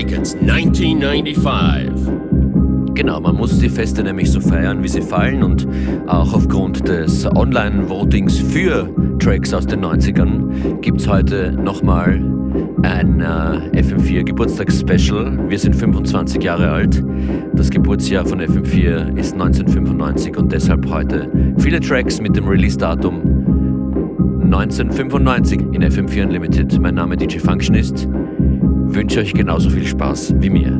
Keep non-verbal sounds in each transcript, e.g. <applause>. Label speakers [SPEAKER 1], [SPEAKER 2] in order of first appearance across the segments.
[SPEAKER 1] like it's 1995.
[SPEAKER 2] Genau, man muss die Feste nämlich so feiern, wie sie fallen und auch aufgrund des Online-Votings für Tracks aus den 90ern gibt es heute nochmal ein äh, FM4 Geburtstagsspecial. Wir sind 25 Jahre alt. Das Geburtsjahr von FM4 ist 1995 und deshalb heute viele Tracks mit dem Release-Datum 1995 in FM4 Unlimited. Mein Name DJ Functionist. Wünsche euch genauso viel Spaß wie mir.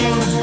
[SPEAKER 1] you.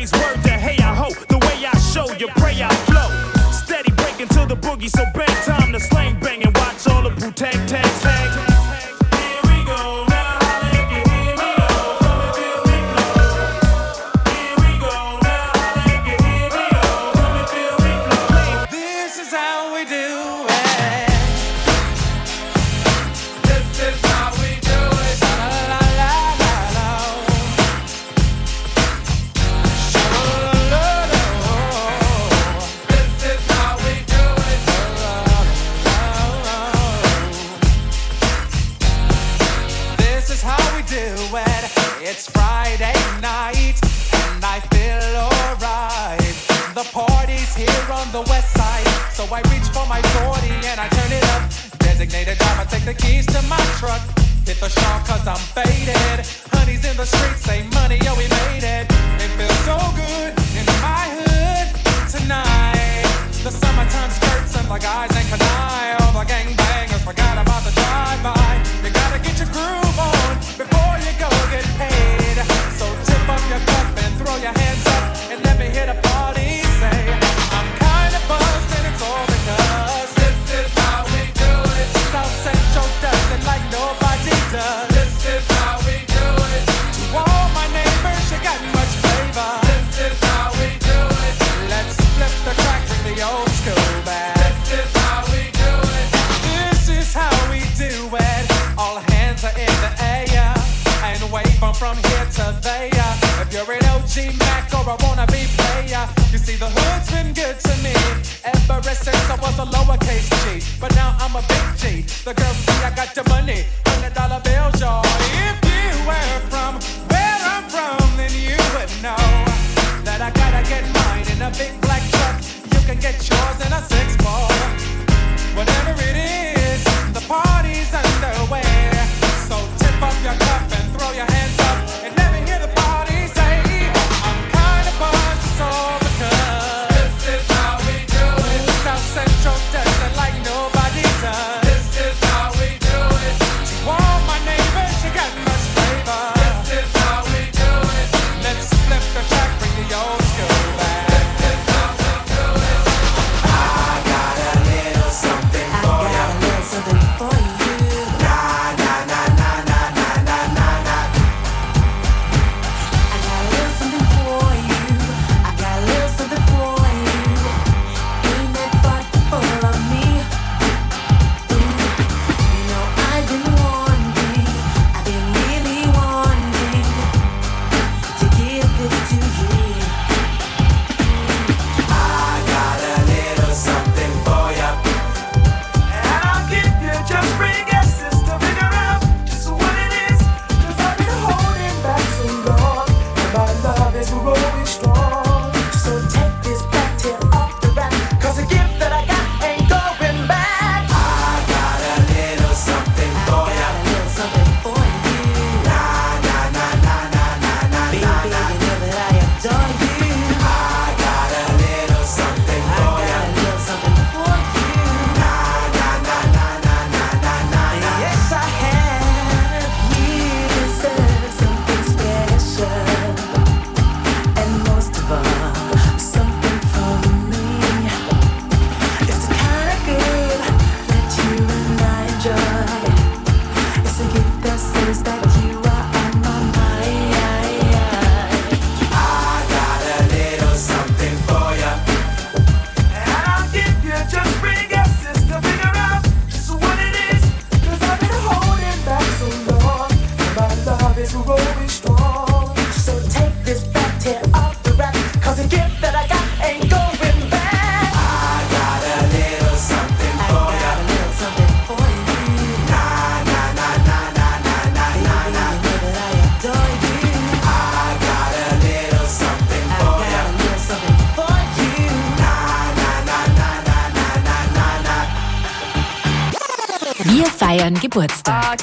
[SPEAKER 1] praise
[SPEAKER 3] word to hey,
[SPEAKER 4] I hope. The way I show you, pray I flow. Steady breaking to the boogie, so bang
[SPEAKER 3] from here to there. If you're an OG Mac or I wanna be player, you see the hood's been good to me ever since I was a lowercase G. But now I'm a big G. The girls see I got
[SPEAKER 4] the money,
[SPEAKER 5] hundred dollar bills, y'all.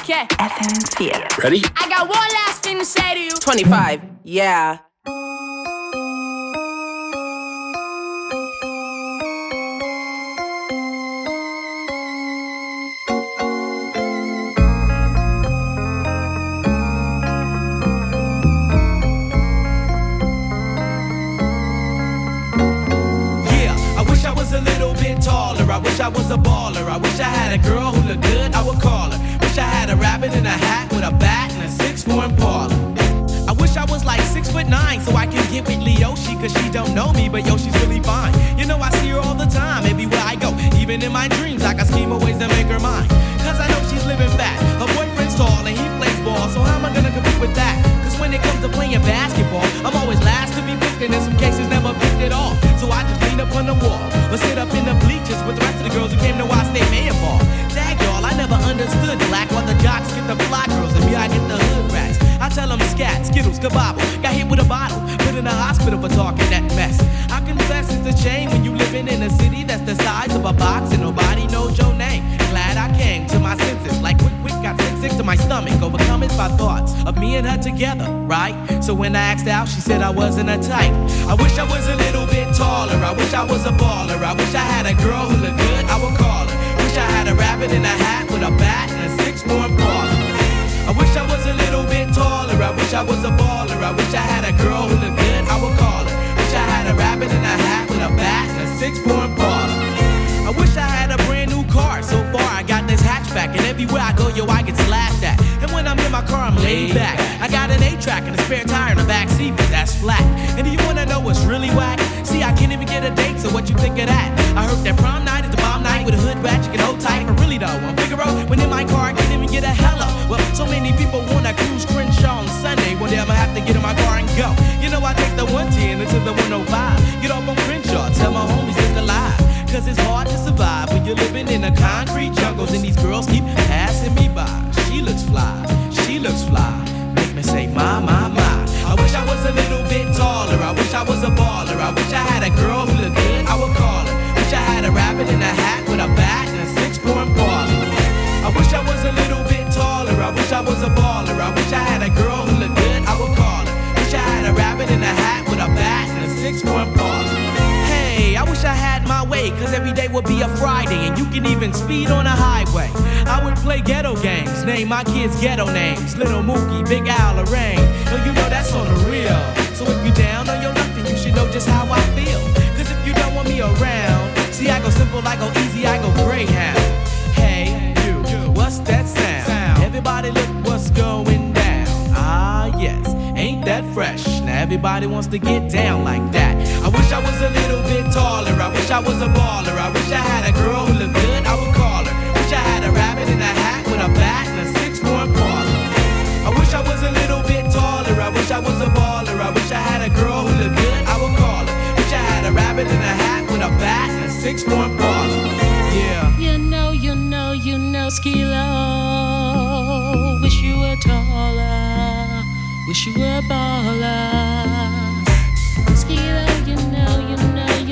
[SPEAKER 5] Yeah. FM Fear. Ready?
[SPEAKER 4] I got one last thing to say to you. 25. Yeah.
[SPEAKER 6] I wish I was a baller. I wish I had a girl who looked good, I would call her. Wish I had a rabbit in a hat with a bat and a six four Impala. I wish I was like six foot nine so I can get with Leoshi cause she don't know me, but yo, she's really fine. You know, I see her all the time, everywhere I go. Even in my dreams, I can scheme ways to make her mine. Cause I know she's living fat. Her boyfriend's tall and he plays ball, so how am I gonna compete with that? Cause when it comes to playing basketball, I'm always last to be picked and in some cases never picked at all. So I just lean up on the wall or sit up in the bleachers with the rest of the girls who came to watch they may ball. Understood black while the jocks get the fly girls and me I get the hood rats. I tell them scat, skittles, kabobble. Got hit with a bottle, put in a hospital for talking that mess. I confess it's a shame when you living in a city that's the size of a box and nobody knows your name. Glad I came to my senses, like quick, quick, got sick, sick to my stomach, overcome it by thoughts of me and her together, right? So when I asked out, she said I wasn't a type. I wish I was a little bit taller. I wish I was a baller. I wish I had a girl who looked good. I would call her. Wish I had a rabbit in a hat with a bat and a six more baller. I wish I was a little bit taller. I wish I was a baller. I wish I had a girl who looked good. I would call her. Wish I had a rabbit in a hat with a bat and a six point baller. I wish I had a brand new car. So far, I got this hatchback, and everywhere I go, yo, I get laughed at. When I'm in my car, I'm laid back. I got an A track and a spare tire in the back seat, but that's flat. And do you wanna know what's really whack? See, I can't even get a date, so what you think of that? I heard that prom night is the bomb night with a hood rat, you can hold tight. But really though, on Figaro, when in my car, I can't even get a hello. Well, so many people wanna cruise Crenshaw on Sunday. One day I'ma have to get in my car and go. You know, I take the 110 into the 105. Get off on Crenshaw, tell my homies look alive. Cause it's hard to survive when you're living in a concrete jungles and these girls keep cause every day would be a Friday, and you can even speed on a highway. I would play ghetto games, name my kids ghetto names. Little Mookie, Big Al, Lorraine. No, you know that's on the real. So if you down on your luck, then you should know just how I feel. Cause if you don't want me around, see, I go simple, I go easy, I go Greyhound. Hey, you, what's that sound? Everybody look what's going down. Ah, yes, ain't that fresh? Now everybody wants to get down like that. I wish I was a little bit taller. I wish I was a baller. I wish I had a girl who looked good. I would call her. Wish I had a rabbit in a hat with a bat and a six point baller. I wish I was a little bit taller. I wish I was a baller. I wish I had a girl who looked good. I would call her. Wish I had a rabbit in a hat with a bat and a six point baller. Yeah.
[SPEAKER 7] You know, you know, you know, Skee-Lo. Wish you were taller. Wish you were baller. You know.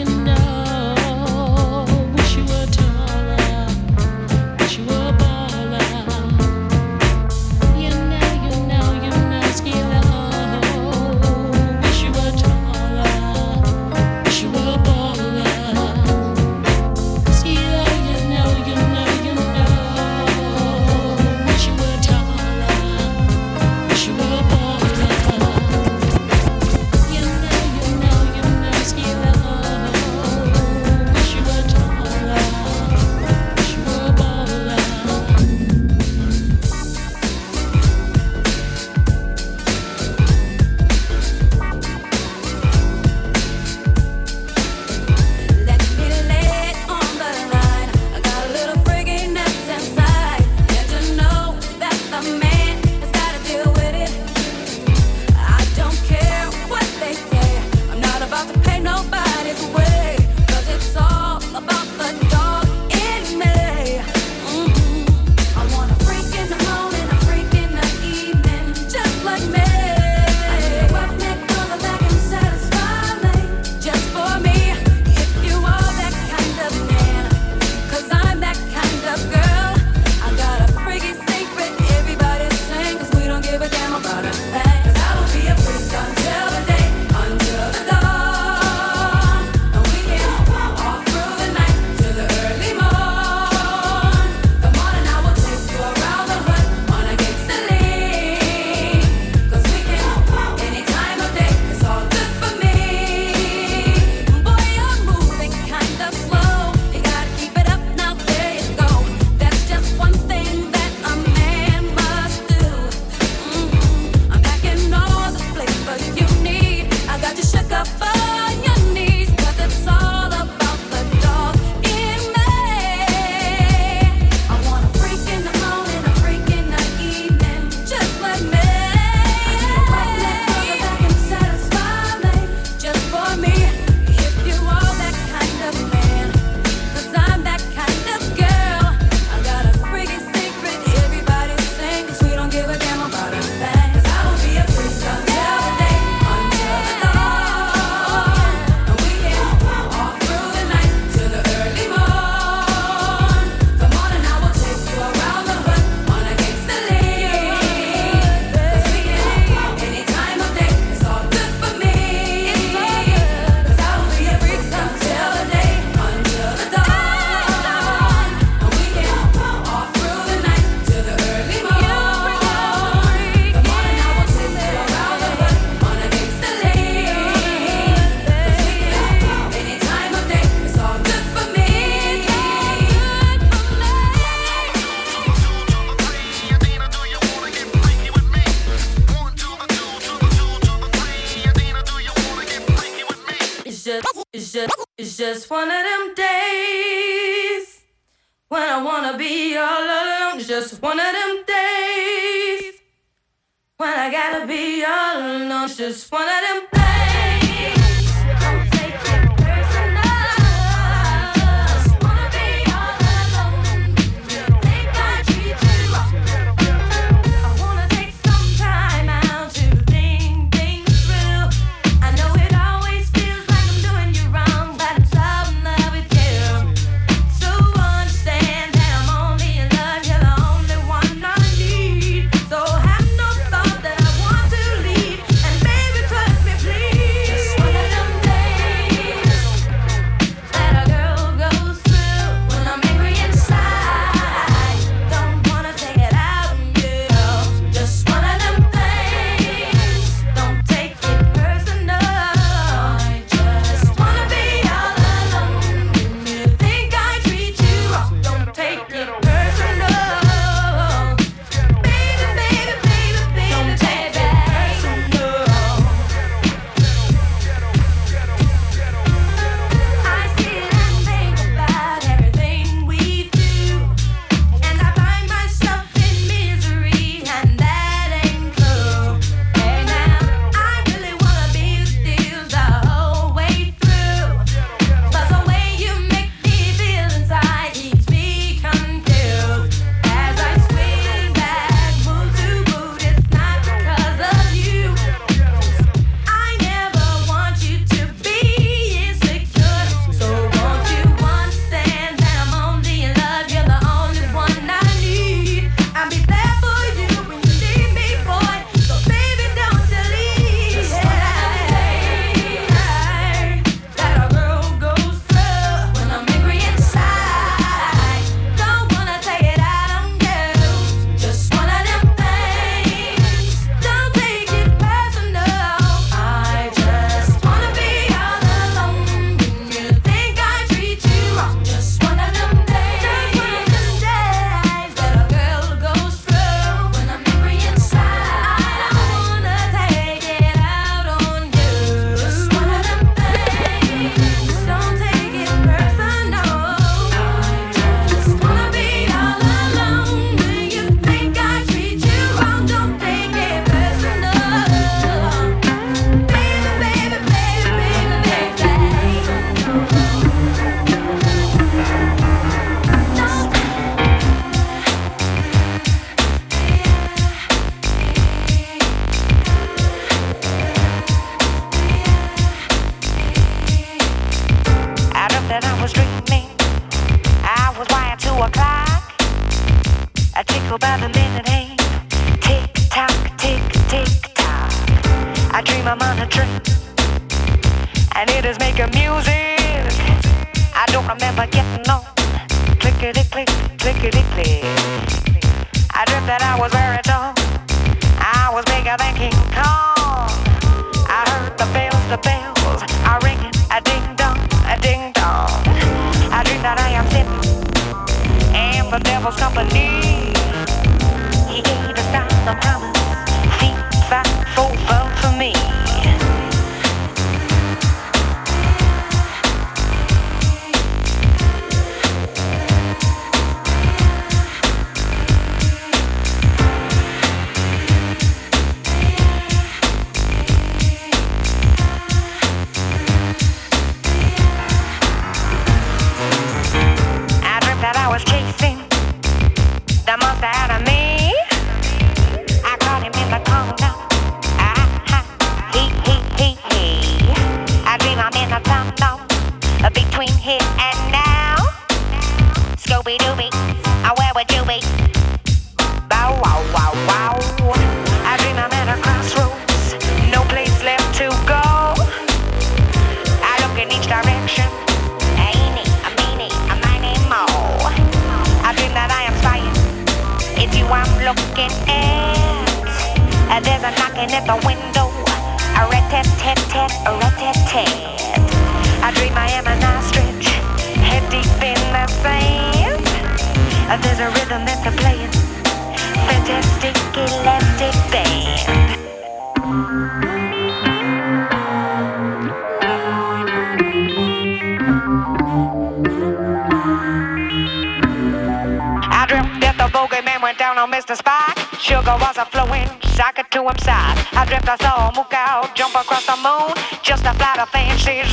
[SPEAKER 8] Devil's company.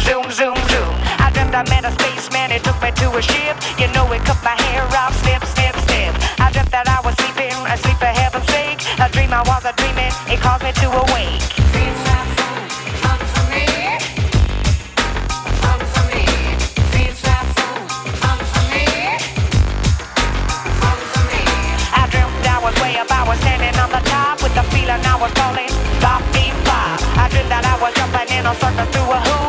[SPEAKER 8] Zoom, zoom, zoom. I dreamt I met a spaceman, he took me to a ship. You know, he cut my hair off, snip, snip, snip. I dreamt that I was sleeping, asleep for heaven's sake. A dream I was a dreaming, it caused me to awake. I was way up, I was standing on the top with the feeling I was falling. Bop, beep, bop. I dreamt that I was jumping in a circle through a hoop.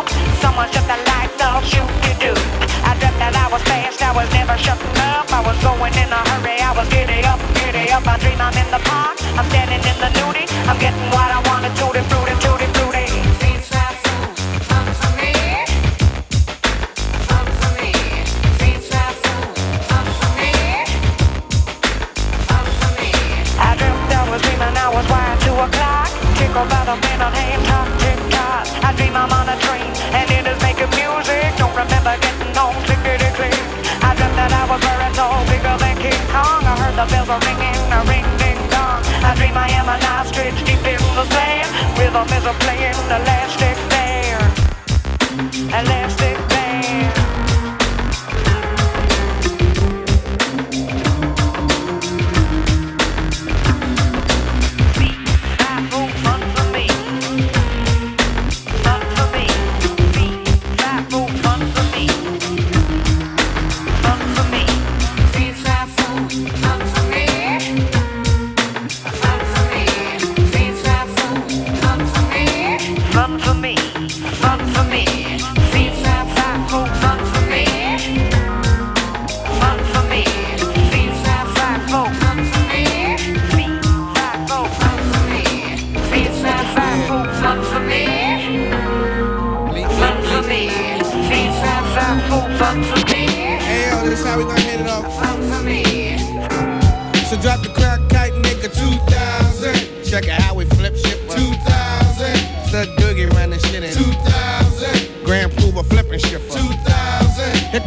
[SPEAKER 8] Shut the lights shoot you do. I that I was fast, I was never shutting up. I was going in a hurry, I was up, up. I dream I'm in the park, I'm standing in the. I'm getting what I wanna, tutti the bells are ringing, a ring ding dong. I dream I am an ostrich deep in the sand. Rhythm is a playing elastic band, elastic band.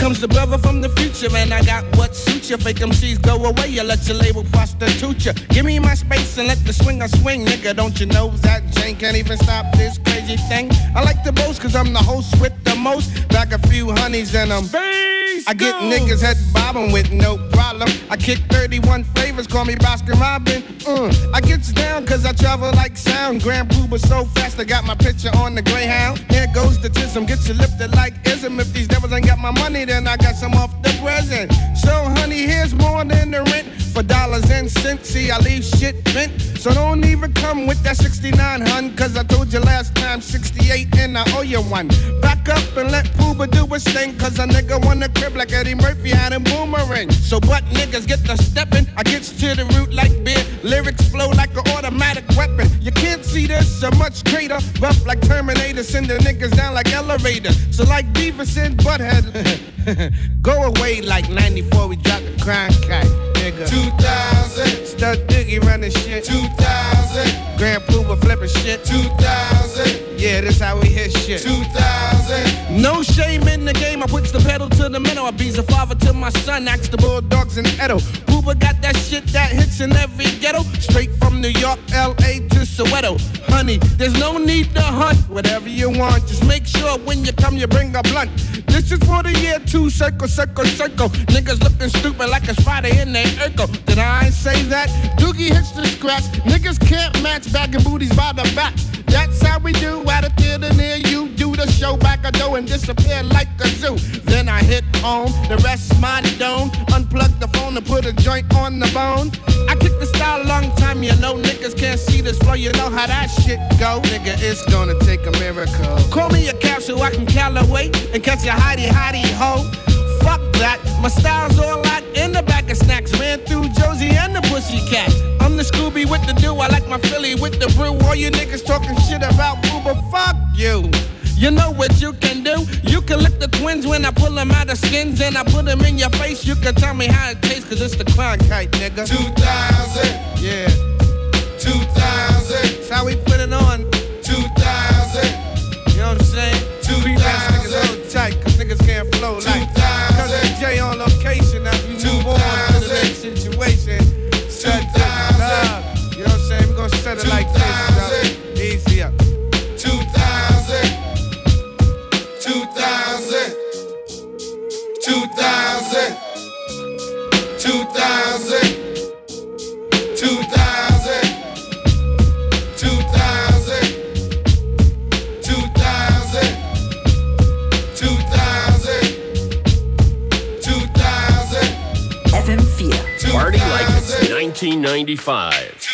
[SPEAKER 9] Comes the brother from the future, and I got what suits you. Fake MCs go away, you let your label prostitute you. Give me my space and let the swinger swing, nigga. Don't you know that Jane can't even stop this crazy thing? I like the boast, cause I'm the host with the most. Back a few honeys and I'm I get niggas head bobbing with no problem. I kick 31 flavors, call me Baskin Robin. Uh, I gets down cause I travel like sound. Grand Puba so fast, I got my picture on the Greyhound. Here goes the tism, get you lifted like ism. If these devils ain't got my money, then I got some off the present. So, honey, here's more than the rent. For dollars and cents, see, I leave shit bent. So don't even come with that 69, hun. Cause I told you last time 68 and I owe you one. Back up and let Puba do his thing. Cause a nigga wanna crib like Eddie Murphy had a boomerang. So what niggas get the steppin'? I gets to the root like beer. Lyrics flow like an automatic weapon. You can't see this so much greater. Rough like Terminator, send the niggas down like elevator. So like Beavis and Butthead. <laughs> Go away like 94, we dropped the crime kite, nigga. 2000. Stud Shit. 2000. Grand Puba flipping shit. 2000. Yeah, this how we hit shit. 2000. No shame in the game. I puts the pedal to the metal. I be a father to my son. Axe the Bulldogs and Edo. Puba got that shit that hits in every ghetto. Straight from New York, LA to Soweto. Honey, there's no need to hunt. Whatever you want, just make sure when you come you bring a blunt. This is for the year two, circle, circle, circle. Niggas looking stupid like a spider in their echo. Did I say that? Doogie hits the scratch. Niggas can't match bagging booties by the back. That's how we do at a theater near you. Do the show back a door and disappear like a zoo. Then I hit home, the rest my dome. Unplug the phone and put a joint on the bone. I kick the style a long time, you know. Niggas can't see this flow, you know how that shit go. Nigga, it's gonna take a miracle. Call me a so I can Calloway and catch a hidey hidey ho. Fuck that, my style's all out in the back of snacks. Ran through Josie and the Pussycat. With the do, I like my Philly with the brew. All you niggas talking shit about boo, but fuck you. You know what you can do? You can lick the twins when I pull them out of skins and I put them in your face. You can tell me how it tastes, cause it's the clown kite, nigga. 2000, yeah. 2000, that's how we put it on. 2000, you know what I'm saying? 2000, niggas tight, cause niggas can't flow like Cause it's J on location, now you move on to the next situation. Shut down.
[SPEAKER 10] 2000, 2000, 2000, 2000, 2000, 2000, 2000.
[SPEAKER 11] FM4. Party like it's 1995.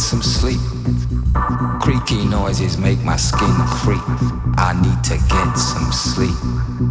[SPEAKER 12] some sleep. Creaky noises make my skin creep. I need to get some sleep.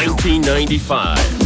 [SPEAKER 1] 1995.